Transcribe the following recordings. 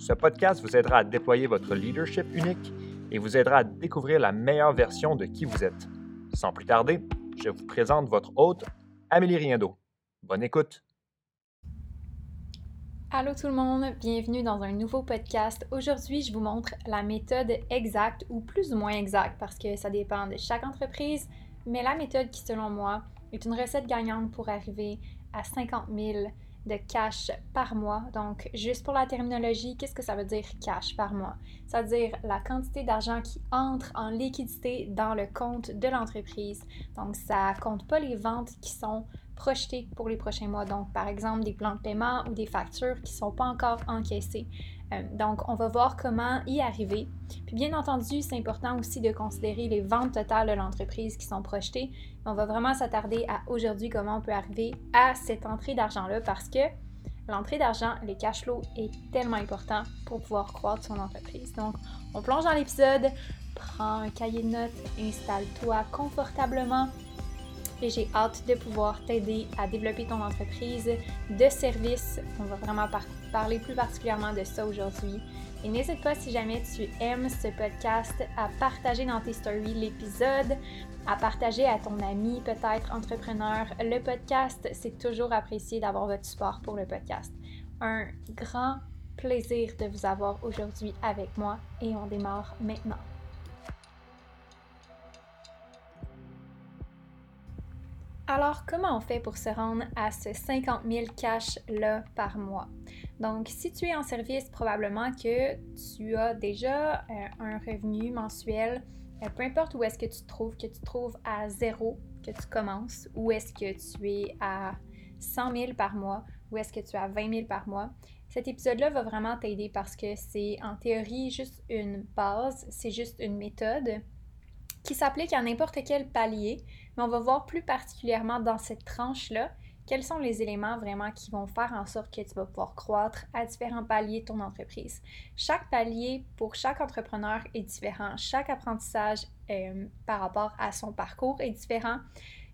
ce podcast vous aidera à déployer votre leadership unique et vous aidera à découvrir la meilleure version de qui vous êtes. Sans plus tarder, je vous présente votre hôte, Amélie Riendo. Bonne écoute! Allô tout le monde, bienvenue dans un nouveau podcast. Aujourd'hui, je vous montre la méthode exacte ou plus ou moins exacte parce que ça dépend de chaque entreprise, mais la méthode qui, selon moi, est une recette gagnante pour arriver à 50 000 de cash par mois. Donc, juste pour la terminologie, qu'est-ce que ça veut dire cash par mois? Ça veut dire la quantité d'argent qui entre en liquidité dans le compte de l'entreprise. Donc, ça compte pas les ventes qui sont projetées pour les prochains mois. Donc, par exemple, des plans de paiement ou des factures qui ne sont pas encore encaissées. Euh, donc, on va voir comment y arriver. Puis, bien entendu, c'est important aussi de considérer les ventes totales de l'entreprise qui sont projetées. On va vraiment s'attarder à aujourd'hui comment on peut arriver à cette entrée d'argent-là parce que l'entrée d'argent, les cash flows, est tellement important pour pouvoir croître son entreprise. Donc, on plonge dans l'épisode, prends un cahier de notes, installe-toi confortablement et j'ai hâte de pouvoir t'aider à développer ton entreprise de service. On va vraiment parler plus particulièrement de ça aujourd'hui. Et n'hésite pas si jamais tu aimes ce podcast à partager dans tes stories l'épisode, à partager à ton ami peut-être entrepreneur le podcast. C'est toujours apprécié d'avoir votre support pour le podcast. Un grand plaisir de vous avoir aujourd'hui avec moi et on démarre maintenant. Alors, comment on fait pour se rendre à ce 50 000 cash-là par mois? Donc, si tu es en service, probablement que tu as déjà euh, un revenu mensuel, euh, peu importe où est-ce que tu te trouves, que tu te trouves à zéro, que tu commences, ou est-ce que tu es à 100 000 par mois, ou est-ce que tu as 20 000 par mois. Cet épisode-là va vraiment t'aider parce que c'est en théorie juste une base, c'est juste une méthode qui s'applique à n'importe quel palier, mais on va voir plus particulièrement dans cette tranche-là quels sont les éléments vraiment qui vont faire en sorte que tu vas pouvoir croître à différents paliers de ton entreprise. Chaque palier pour chaque entrepreneur est différent. Chaque apprentissage euh, par rapport à son parcours est différent.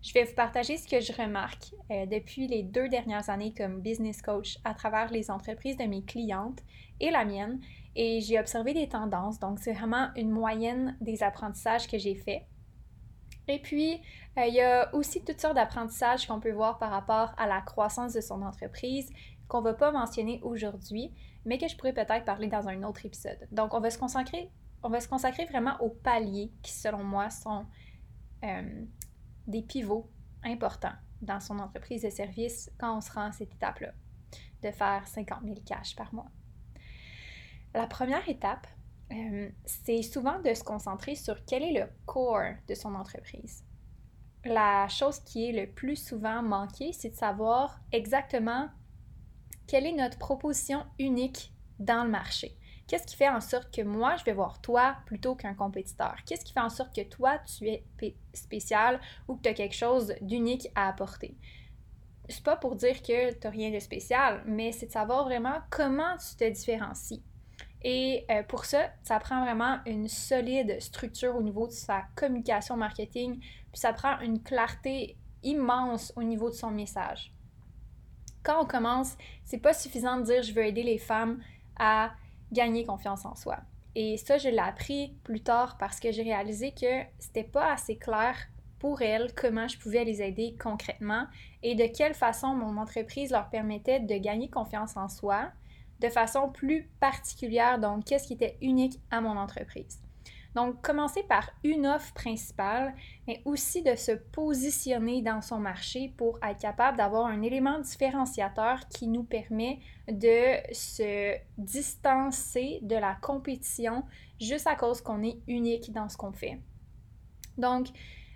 Je vais vous partager ce que je remarque euh, depuis les deux dernières années comme business coach à travers les entreprises de mes clientes et la mienne et j'ai observé des tendances. Donc, c'est vraiment une moyenne des apprentissages que j'ai faits. Et puis, euh, il y a aussi toutes sortes d'apprentissages qu'on peut voir par rapport à la croissance de son entreprise qu'on ne va pas mentionner aujourd'hui, mais que je pourrais peut-être parler dans un autre épisode. Donc, on va se consacrer, on va se consacrer vraiment aux paliers qui, selon moi, sont euh, des pivots importants dans son entreprise de service quand on se rend à cette étape-là, de faire 50 000 cash par mois. La première étape, euh, c'est souvent de se concentrer sur quel est le core de son entreprise. La chose qui est le plus souvent manquée, c'est de savoir exactement quelle est notre proposition unique dans le marché. Qu'est-ce qui fait en sorte que moi, je vais voir toi plutôt qu'un compétiteur? Qu'est-ce qui fait en sorte que toi, tu es spécial ou que tu as quelque chose d'unique à apporter? C'est pas pour dire que tu n'as rien de spécial, mais c'est de savoir vraiment comment tu te différencies. Et euh, pour ça, ça prend vraiment une solide structure au niveau de sa communication marketing, puis ça prend une clarté immense au niveau de son message. Quand on commence, c'est pas suffisant de dire je veux aider les femmes à gagner confiance en soi. Et ça, je l'ai appris plus tard parce que j'ai réalisé que c'était pas assez clair pour elles comment je pouvais les aider concrètement et de quelle façon mon entreprise leur permettait de gagner confiance en soi, de façon plus particulière, donc qu'est-ce qui était unique à mon entreprise. Donc, commencer par une offre principale, mais aussi de se positionner dans son marché pour être capable d'avoir un élément différenciateur qui nous permet de se distancer de la compétition juste à cause qu'on est unique dans ce qu'on fait. Donc,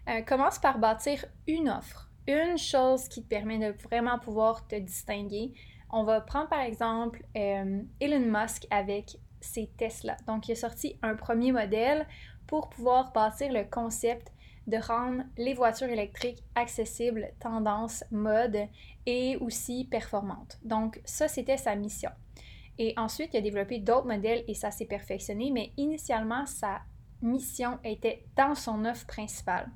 euh, commence par bâtir une offre, une chose qui te permet de vraiment pouvoir te distinguer, on va prendre par exemple euh, Elon Musk avec c'est Tesla. Donc, il a sorti un premier modèle pour pouvoir bâtir le concept de rendre les voitures électriques accessibles, tendance, mode et aussi performantes. Donc, ça, c'était sa mission. Et ensuite, il a développé d'autres modèles et ça s'est perfectionné, mais initialement, sa mission était dans son offre principale.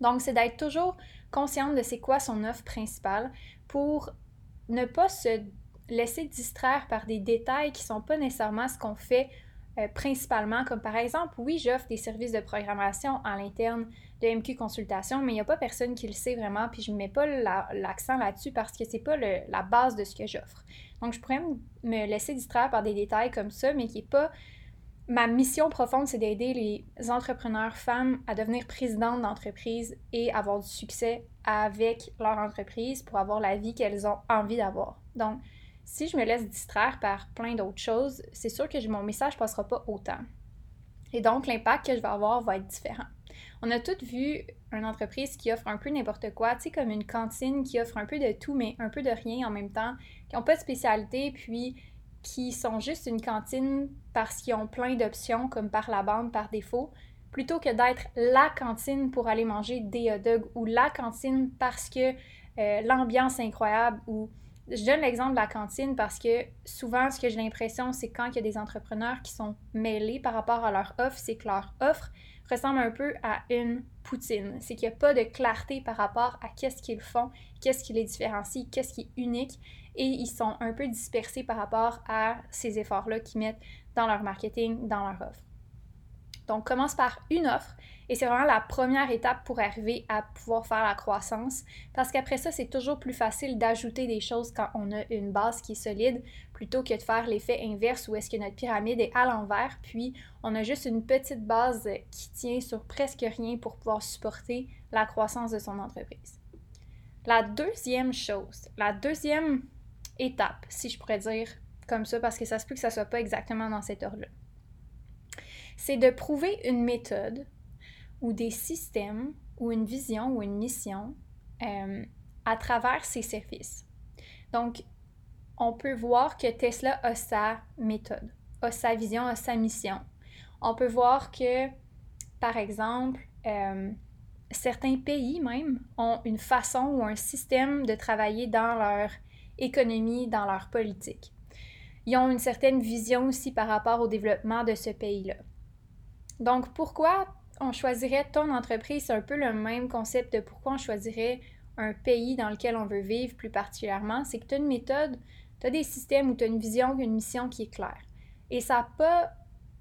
Donc, c'est d'être toujours consciente de c'est quoi son offre principale pour ne pas se laisser distraire par des détails qui ne sont pas nécessairement ce qu'on fait euh, principalement, comme par exemple, oui, j'offre des services de programmation à l'interne de MQ Consultation, mais il n'y a pas personne qui le sait vraiment, puis je ne mets pas l'accent là-dessus parce que ce n'est pas la base de ce que j'offre. Donc, je pourrais me laisser distraire par des détails comme ça, mais qui n'est pas ma mission profonde, c'est d'aider les entrepreneurs femmes à devenir présidentes d'entreprise et avoir du succès avec leur entreprise pour avoir la vie qu'elles ont envie d'avoir. Donc, si je me laisse distraire par plein d'autres choses, c'est sûr que mon message ne passera pas autant. Et donc, l'impact que je vais avoir va être différent. On a toutes vu une entreprise qui offre un peu n'importe quoi, tu sais, comme une cantine qui offre un peu de tout, mais un peu de rien en même temps, qui n'ont pas de spécialité, puis qui sont juste une cantine parce qu'ils ont plein d'options, comme par la bande, par défaut, plutôt que d'être la cantine pour aller manger des hot dogs ou la cantine parce que euh, l'ambiance est incroyable ou je donne l'exemple de la cantine parce que souvent, ce que j'ai l'impression, c'est quand il y a des entrepreneurs qui sont mêlés par rapport à leur offre, c'est que leur offre ressemble un peu à une poutine. C'est qu'il n'y a pas de clarté par rapport à qu'est-ce qu'ils font, qu'est-ce qui les différencie, qu'est-ce qui est unique et ils sont un peu dispersés par rapport à ces efforts-là qu'ils mettent dans leur marketing, dans leur offre. Donc, commence par une offre et c'est vraiment la première étape pour arriver à pouvoir faire la croissance parce qu'après ça, c'est toujours plus facile d'ajouter des choses quand on a une base qui est solide plutôt que de faire l'effet inverse où est-ce que notre pyramide est à l'envers puis on a juste une petite base qui tient sur presque rien pour pouvoir supporter la croissance de son entreprise. La deuxième chose, la deuxième étape, si je pourrais dire comme ça, parce que ça se peut que ça soit pas exactement dans cet ordre-là. C'est de prouver une méthode ou des systèmes ou une vision ou une mission euh, à travers ses services. Donc, on peut voir que Tesla a sa méthode, a sa vision, a sa mission. On peut voir que, par exemple, euh, certains pays même ont une façon ou un système de travailler dans leur économie, dans leur politique. Ils ont une certaine vision aussi par rapport au développement de ce pays-là. Donc, pourquoi on choisirait ton entreprise? C'est un peu le même concept de pourquoi on choisirait un pays dans lequel on veut vivre plus particulièrement. C'est que tu as une méthode, tu as des systèmes où tu as une vision, une mission qui est claire. Et ça n'a pas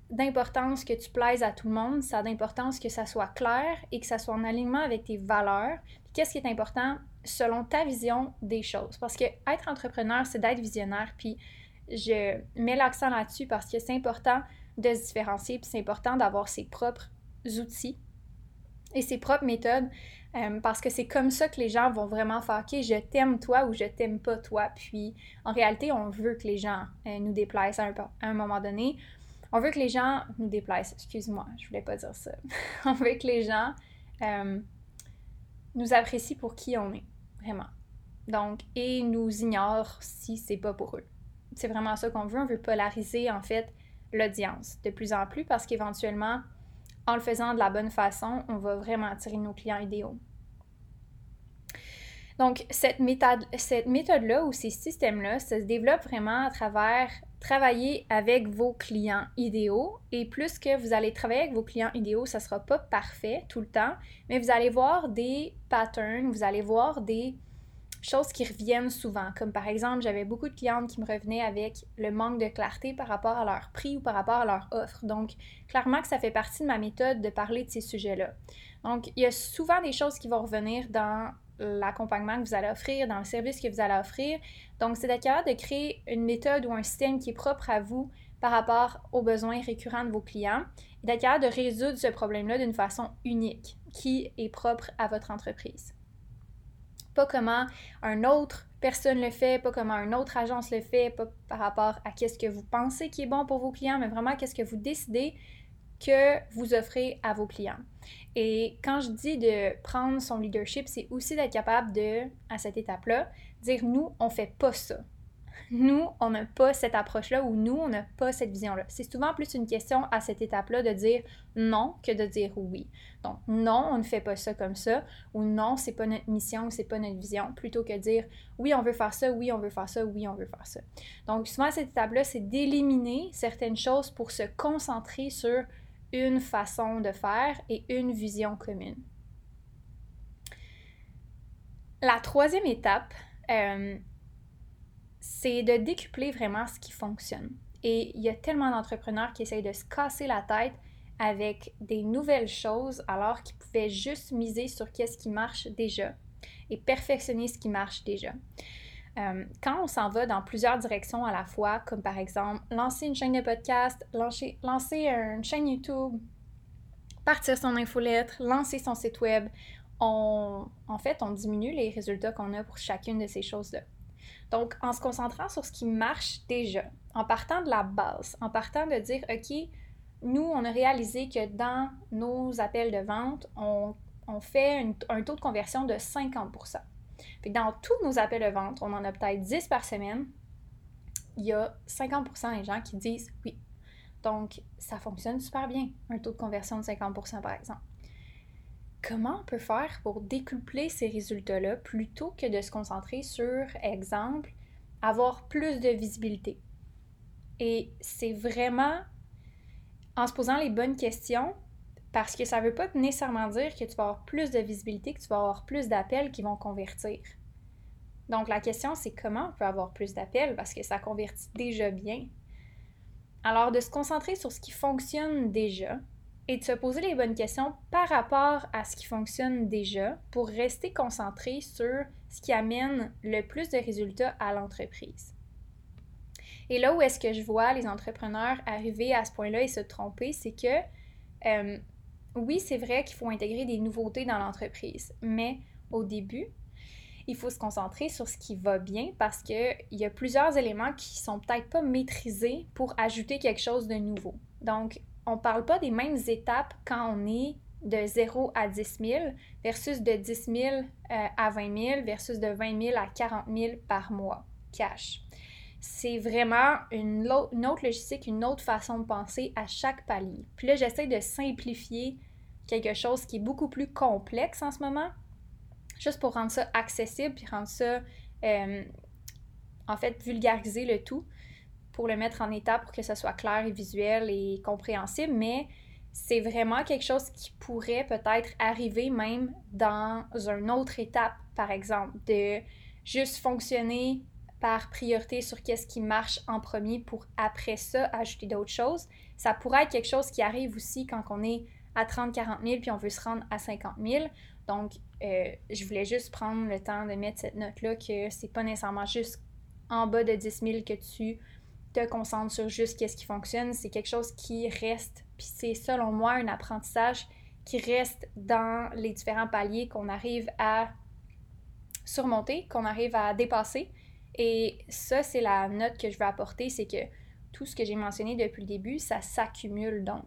d'importance que tu plaises à tout le monde, ça a d'importance que ça soit clair et que ça soit en alignement avec tes valeurs. Qu'est-ce qui est important selon ta vision des choses? Parce que être entrepreneur, c'est d'être visionnaire. Puis je mets l'accent là-dessus parce que c'est important de se différencier, puis c'est important d'avoir ses propres outils et ses propres méthodes, euh, parce que c'est comme ça que les gens vont vraiment faire, OK, je t'aime toi ou je t'aime pas toi. Puis en réalité, on veut que les gens euh, nous déplaisent à un, moment donné. On veut que les gens nous déplaisent, excuse-moi, je voulais pas dire ça. on veut que les gens euh, nous apprécient pour qui on est, vraiment. Donc, et nous ignorent si c'est pas pour eux. C'est vraiment ça qu'on veut. On veut polariser, en fait, l'audience de plus en plus parce qu'éventuellement, en le faisant de la bonne façon, on va vraiment attirer nos clients idéaux. Donc, cette méthode, cette méthode-là ou ces systèmes-là, ça se développe vraiment à travers travailler avec vos clients idéaux. Et plus que vous allez travailler avec vos clients idéaux, ça ne sera pas parfait tout le temps, mais vous allez voir des patterns, vous allez voir des choses qui reviennent souvent. Comme par exemple, j'avais beaucoup de clientes qui me revenaient avec le manque de clarté par rapport à leur prix ou par rapport à leur offre. Donc, clairement que ça fait partie de ma méthode de parler de ces sujets-là. Donc, il y a souvent des choses qui vont revenir dans l'accompagnement que vous allez offrir, dans le service que vous allez offrir. Donc, c'est d'être capable de créer une méthode ou un système qui est propre à vous par rapport aux besoins récurrents de vos clients et d'être capable de résoudre ce problème-là d'une façon unique qui est propre à votre entreprise pas comment un autre personne le fait, pas comment une autre agence le fait, pas par rapport à qu'est-ce que vous pensez qui est bon pour vos clients, mais vraiment qu'est-ce que vous décidez que vous offrez à vos clients. Et quand je dis de prendre son leadership, c'est aussi d'être capable de, à cette étape-là, dire nous, on fait pas ça. Nous, on n'a pas cette approche-là ou nous, on n'a pas cette vision-là. C'est souvent plus une question à cette étape-là de dire non que de dire oui. Donc, non, on ne fait pas ça comme ça, ou non, c'est pas notre mission ou c'est pas notre vision, plutôt que dire oui, on veut faire ça, oui, on veut faire ça, oui, on veut faire ça. Donc, souvent, à cette étape-là, c'est d'éliminer certaines choses pour se concentrer sur une façon de faire et une vision commune. La troisième étape, euh, c'est de décupler vraiment ce qui fonctionne. Et il y a tellement d'entrepreneurs qui essayent de se casser la tête avec des nouvelles choses alors qu'ils pouvaient juste miser sur qu'est-ce qui marche déjà et perfectionner ce qui marche déjà. Euh, quand on s'en va dans plusieurs directions à la fois, comme par exemple lancer une chaîne de podcast, lancer, une chaîne YouTube, partir son infolettre, lancer son site web, on, en fait, on diminue les résultats qu'on a pour chacune de ces choses-là. Donc, en se concentrant sur ce qui marche déjà, en partant de la base, en partant de dire, OK, nous, on a réalisé que dans nos appels de vente, on, fait un taux de conversion de 50 fait dans tous nos appels de vente, on en a peut-être 10 par semaine, il y a 50% des gens qui disent oui. Donc, ça fonctionne super bien, un taux de conversion de 50% par exemple comment on peut faire pour découpler ces résultats-là plutôt que de se concentrer sur, exemple, avoir plus de visibilité? Et c'est vraiment en se posant les bonnes questions, parce que ça ne veut pas nécessairement dire que tu vas avoir plus de visibilité, que tu vas avoir plus d'appels qui vont convertir. Donc la question, c'est comment on peut avoir plus d'appels parce que ça convertit déjà bien. Alors de se concentrer sur ce qui fonctionne déjà, et de se poser les bonnes questions par rapport à ce qui fonctionne déjà pour rester concentré sur ce qui amène le plus de résultats à l'entreprise. Et là où est-ce que je vois les entrepreneurs arriver à ce point-là et se tromper, c'est que euh, oui, c'est vrai qu'il faut intégrer des nouveautés dans l'entreprise, mais au début, il faut se concentrer sur ce qui va bien parce qu'il y a plusieurs éléments qui sont peut-être pas maîtrisés pour ajouter quelque chose de nouveau. Donc, on ne parle pas des mêmes étapes quand on est de 0 à 10 000 versus de 10 000 euh, à 20 000 versus de 20 000 à 40 000 par mois cash. C'est vraiment une, autre logistique, une autre façon de penser à chaque palier. Puis là, j'essaie de simplifier quelque chose qui est beaucoup plus complexe en ce moment, juste pour rendre ça accessible, puis rendre ça, euh, en fait, vulgariser le tout pour le mettre en état pour que ce soit clair et visuel et compréhensible, mais c'est vraiment quelque chose qui pourrait peut-être arriver même dans une autre étape, par exemple, de juste fonctionner par priorité sur qu'est-ce qui marche en premier pour après ça ajouter d'autres choses. Ça pourrait être quelque chose qui arrive aussi quand on est à 30-40 000 puis on veut se rendre à 50 000. Donc, euh, je voulais juste prendre le temps de mettre cette note-là que c'est pas nécessairement juste en bas de 10 000 que tu te concentres sur juste qu'est-ce qui fonctionne, c'est quelque chose qui reste, puis c'est selon moi un apprentissage qui reste dans les différents paliers qu'on arrive à surmonter, qu'on arrive à dépasser. Et ça, c'est la note que je veux apporter, c'est que tout ce que j'ai mentionné depuis le début, ça s'accumule donc.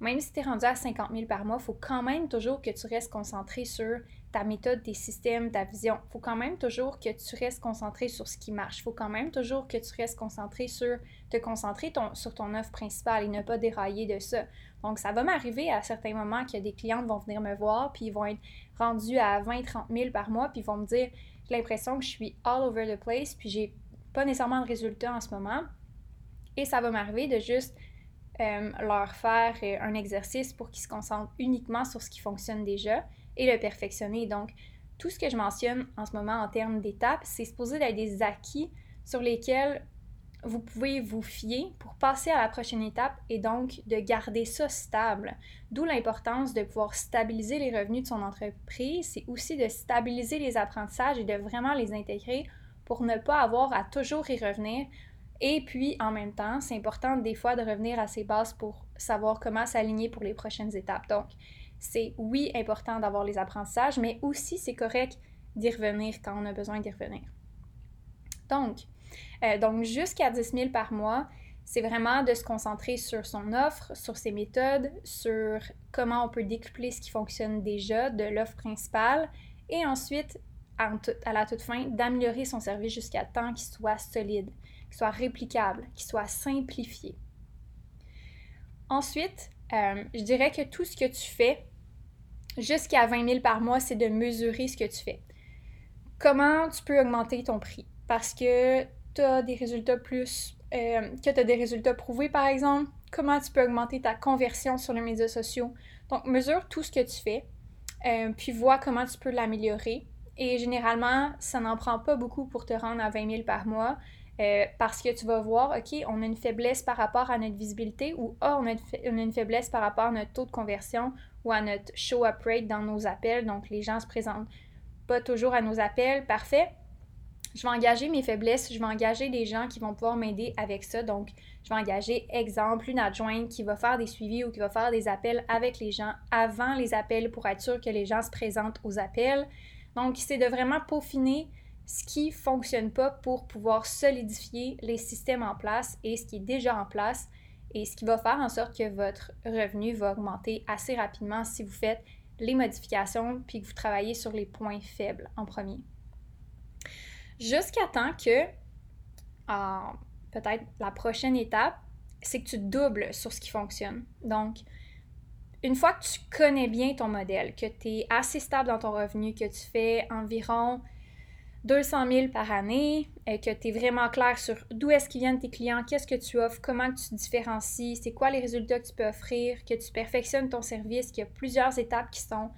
Même si tu es rendu à 50 000 par mois, il faut quand même toujours que tu restes concentré sur ta méthode, tes systèmes, ta vision. Il faut quand même toujours que tu restes concentré sur ce qui marche. Il faut quand même toujours que tu restes concentré sur te concentrer sur ton offre principale et ne pas dérailler de ça. Donc, ça va m'arriver à certains moments que des clientes vont venir me voir, puis ils vont être rendus à 20-30 000 par mois, puis ils vont me dire J'ai l'impression que je suis all over the place, puis j'ai pas nécessairement de résultats en ce moment. Et ça va m'arriver de juste euh, leur faire euh, un exercice pour qu'ils se concentrent uniquement sur ce qui fonctionne déjà et le perfectionner. Donc, tout ce que je mentionne en ce moment en termes d'étapes, c'est supposé d'être des acquis sur lesquels vous pouvez vous fier pour passer à la prochaine étape et donc de garder ça stable. D'où l'importance de pouvoir stabiliser les revenus de son entreprise. C'est aussi de stabiliser les apprentissages et de vraiment les intégrer pour ne pas avoir à toujours y revenir. Et puis, en même temps, c'est important des fois de revenir à ses bases pour savoir comment s'aligner pour les prochaines étapes. Donc, c'est oui important d'avoir les apprentissages, mais aussi c'est correct d'y revenir quand on a besoin d'y revenir. Donc, euh, donc jusqu'à 10 000 par mois, c'est vraiment de se concentrer sur son offre, sur ses méthodes, sur comment on peut décupler ce qui fonctionne déjà de l'offre principale et ensuite à la toute fin, d'améliorer son service jusqu'à temps qu'il soit solide, soit réplicable, qu'il soit simplifié. Ensuite, euh, je dirais que tout ce que tu fais jusqu'à 20 000 par mois, c'est de mesurer ce que tu fais. Comment tu peux augmenter ton prix? Parce que tu as des résultats plus, euh, que tu as des résultats prouvés par exemple. Comment tu peux augmenter ta conversion sur les médias sociaux? Donc, mesure tout ce que tu fais, euh, puis vois comment tu peux l'améliorer. Et généralement, ça n'en prend pas beaucoup pour te rendre à 20 000 par mois. Euh, parce que tu vas voir, OK, on a une faiblesse par rapport à notre visibilité ou ah, on, a une faiblesse par rapport à notre taux de conversion ou à notre show up rate dans nos appels. Donc, les gens se présentent pas toujours à nos appels. Parfait. Je vais engager mes faiblesses, je vais engager des gens qui vont pouvoir m'aider avec ça. Donc, je vais engager, exemple, une adjointe qui va faire des suivis ou qui va faire des appels avec les gens avant les appels pour être sûr que les gens se présentent aux appels. Donc, c'est de vraiment peaufiner ce qui ne fonctionne pas pour pouvoir solidifier les systèmes en place et ce qui est déjà en place et ce qui va faire en sorte que votre revenu va augmenter assez rapidement si vous faites les modifications puis que vous travaillez sur les points faibles en premier. Jusqu'à temps que, peut-être la prochaine étape, c'est que tu doubles sur ce qui fonctionne. Donc, une fois que tu connais bien ton modèle, que tu es assez stable dans ton revenu, que tu fais environ 200 000 par année, et que tu es vraiment clair sur d'où est-ce qu'ils viennent tes clients, qu'est-ce que tu offres, comment tu te différencies, c'est quoi les résultats que tu peux offrir, que tu perfectionnes ton service, qu'il y a plusieurs étapes qui sont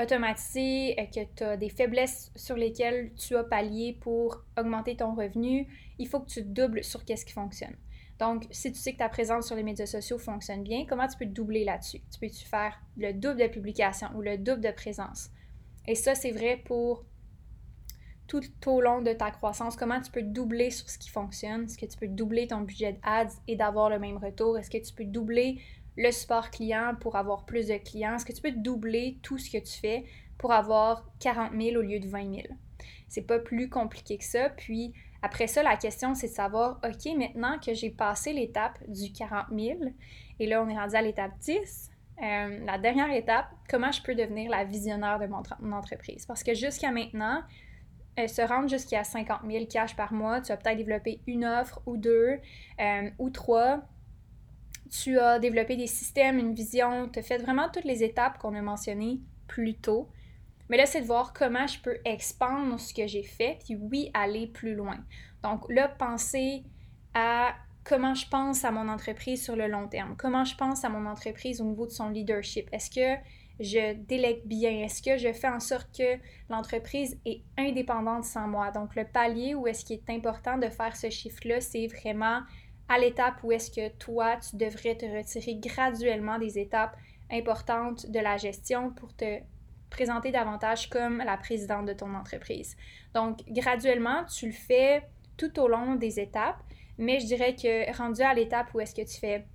automatisées, que tu as des faiblesses sur lesquelles tu as pallié pour augmenter ton revenu, il faut que tu doubles sur qu'est-ce qui fonctionne. Donc, si tu sais que ta présence sur les médias sociaux fonctionne bien, comment tu peux doubler là-dessus? Tu peux-tu faire le double de publication ou le double de présence? Et ça, c'est vrai pour tout au long de ta croissance, comment tu peux doubler sur ce qui fonctionne? Est-ce que tu peux doubler ton budget d'ads et d'avoir le même retour? Est-ce que tu peux doubler le support client pour avoir plus de clients? Est-ce que tu peux doubler tout ce que tu fais pour avoir 40 000 au lieu de 20 000? C'est pas plus compliqué que ça. Puis après ça, la question, c'est de savoir, OK, maintenant que j'ai passé l'étape du 40 000, et là, on est rendu à l'étape 10, euh, la dernière étape, comment je peux devenir la visionnaire de mon entreprise? Parce que jusqu'à maintenant, se rendre jusqu'à 50 000 cash par mois, tu as peut-être développé une offre ou deux euh, ou trois. Tu as développé des systèmes, une vision, tu as fait vraiment toutes les étapes qu'on a mentionnées plus tôt. Mais là, c'est de voir comment je peux expandre ce que j'ai fait, puis oui, aller plus loin. Donc là, penser à comment je pense à mon entreprise sur le long terme, comment je pense à mon entreprise au niveau de son leadership. Est-ce que je délègue bien? Est-ce que je fais en sorte que l'entreprise est indépendante sans moi? Donc, le palier où est-ce qu'il est important de faire ce chiffre-là, c'est vraiment à l'étape où est-ce que toi, tu devrais te retirer graduellement des étapes importantes de la gestion pour te présenter davantage comme la présidente de ton entreprise. Donc, graduellement, tu le fais tout au long des étapes, mais je dirais que rendu à l'étape où est-ce que tu fais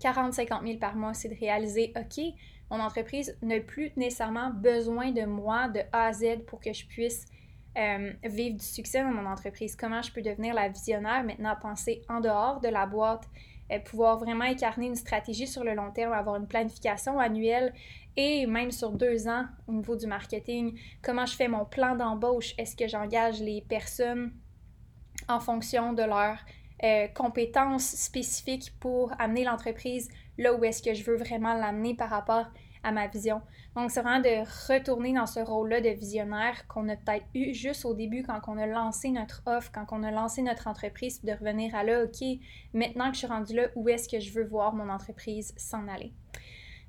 40-50 000 par mois, c'est de réaliser, OK, mon entreprise n'a plus nécessairement besoin de moi de A à Z pour que je puisse euh, vivre du succès dans mon entreprise. Comment je peux devenir la visionnaire maintenant, penser en dehors de la boîte, pouvoir vraiment incarner une stratégie sur le long terme, avoir une planification annuelle et même sur deux ans au niveau du marketing. Comment je fais mon plan d'embauche? Est-ce que j'engage les personnes en fonction de leurs euh, compétences spécifiques pour amener l'entreprise là où est-ce que je veux vraiment l'amener par rapport ma vision. Donc, c'est vraiment de retourner dans ce rôle-là de visionnaire qu'on a peut-être eu juste au début quand on a lancé notre offre, quand on a lancé notre entreprise, puis de revenir à là, OK, maintenant que je suis rendue là, où est-ce que je veux voir mon entreprise s'en aller?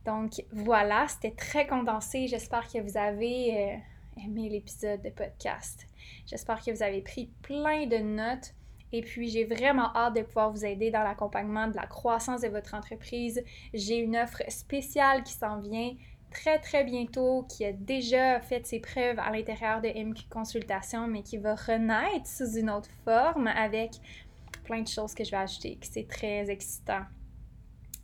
Donc, voilà, c'était très condensé. J'espère que vous avez euh, aimé l'épisode de podcast. J'espère que vous avez pris plein de notes. Et puis, j'ai vraiment hâte de pouvoir vous aider dans l'accompagnement de la croissance de votre entreprise. J'ai une offre spéciale qui s'en vient très très bientôt, qui a déjà fait ses preuves à l'intérieur de MQ Consultation, mais qui va renaître sous une autre forme avec plein de choses que je vais ajouter, c'est très excitant.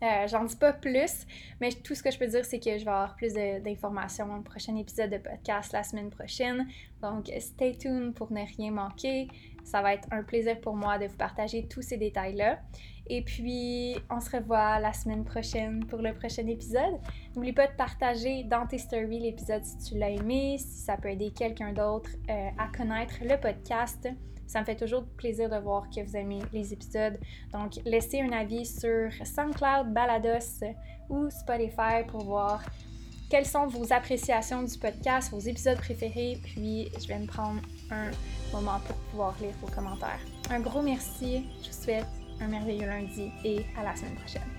Euh, J'en dis pas plus, mais tout ce que je peux dire, c'est que je vais avoir plus d'informations dans le prochain épisode de podcast la semaine prochaine. Donc, stay tuned pour ne rien manquer. Ça va être un plaisir pour moi de vous partager tous ces détails-là. Et puis, on se revoit la semaine prochaine pour le prochain épisode. N'oublie pas de partager dans tes stories l'épisode si tu l'as aimé, si ça peut aider quelqu'un d'autre euh, à connaître le podcast. Ça me fait toujours plaisir de voir que vous aimez les épisodes. Donc, laissez un avis sur SoundCloud, Balados ou Spotify pour voir quelles sont vos appréciations du podcast, vos épisodes préférés. Puis, je vais me prendre un moment pour pouvoir lire vos commentaires. Un gros merci. Je vous souhaite un merveilleux lundi et à la semaine prochaine.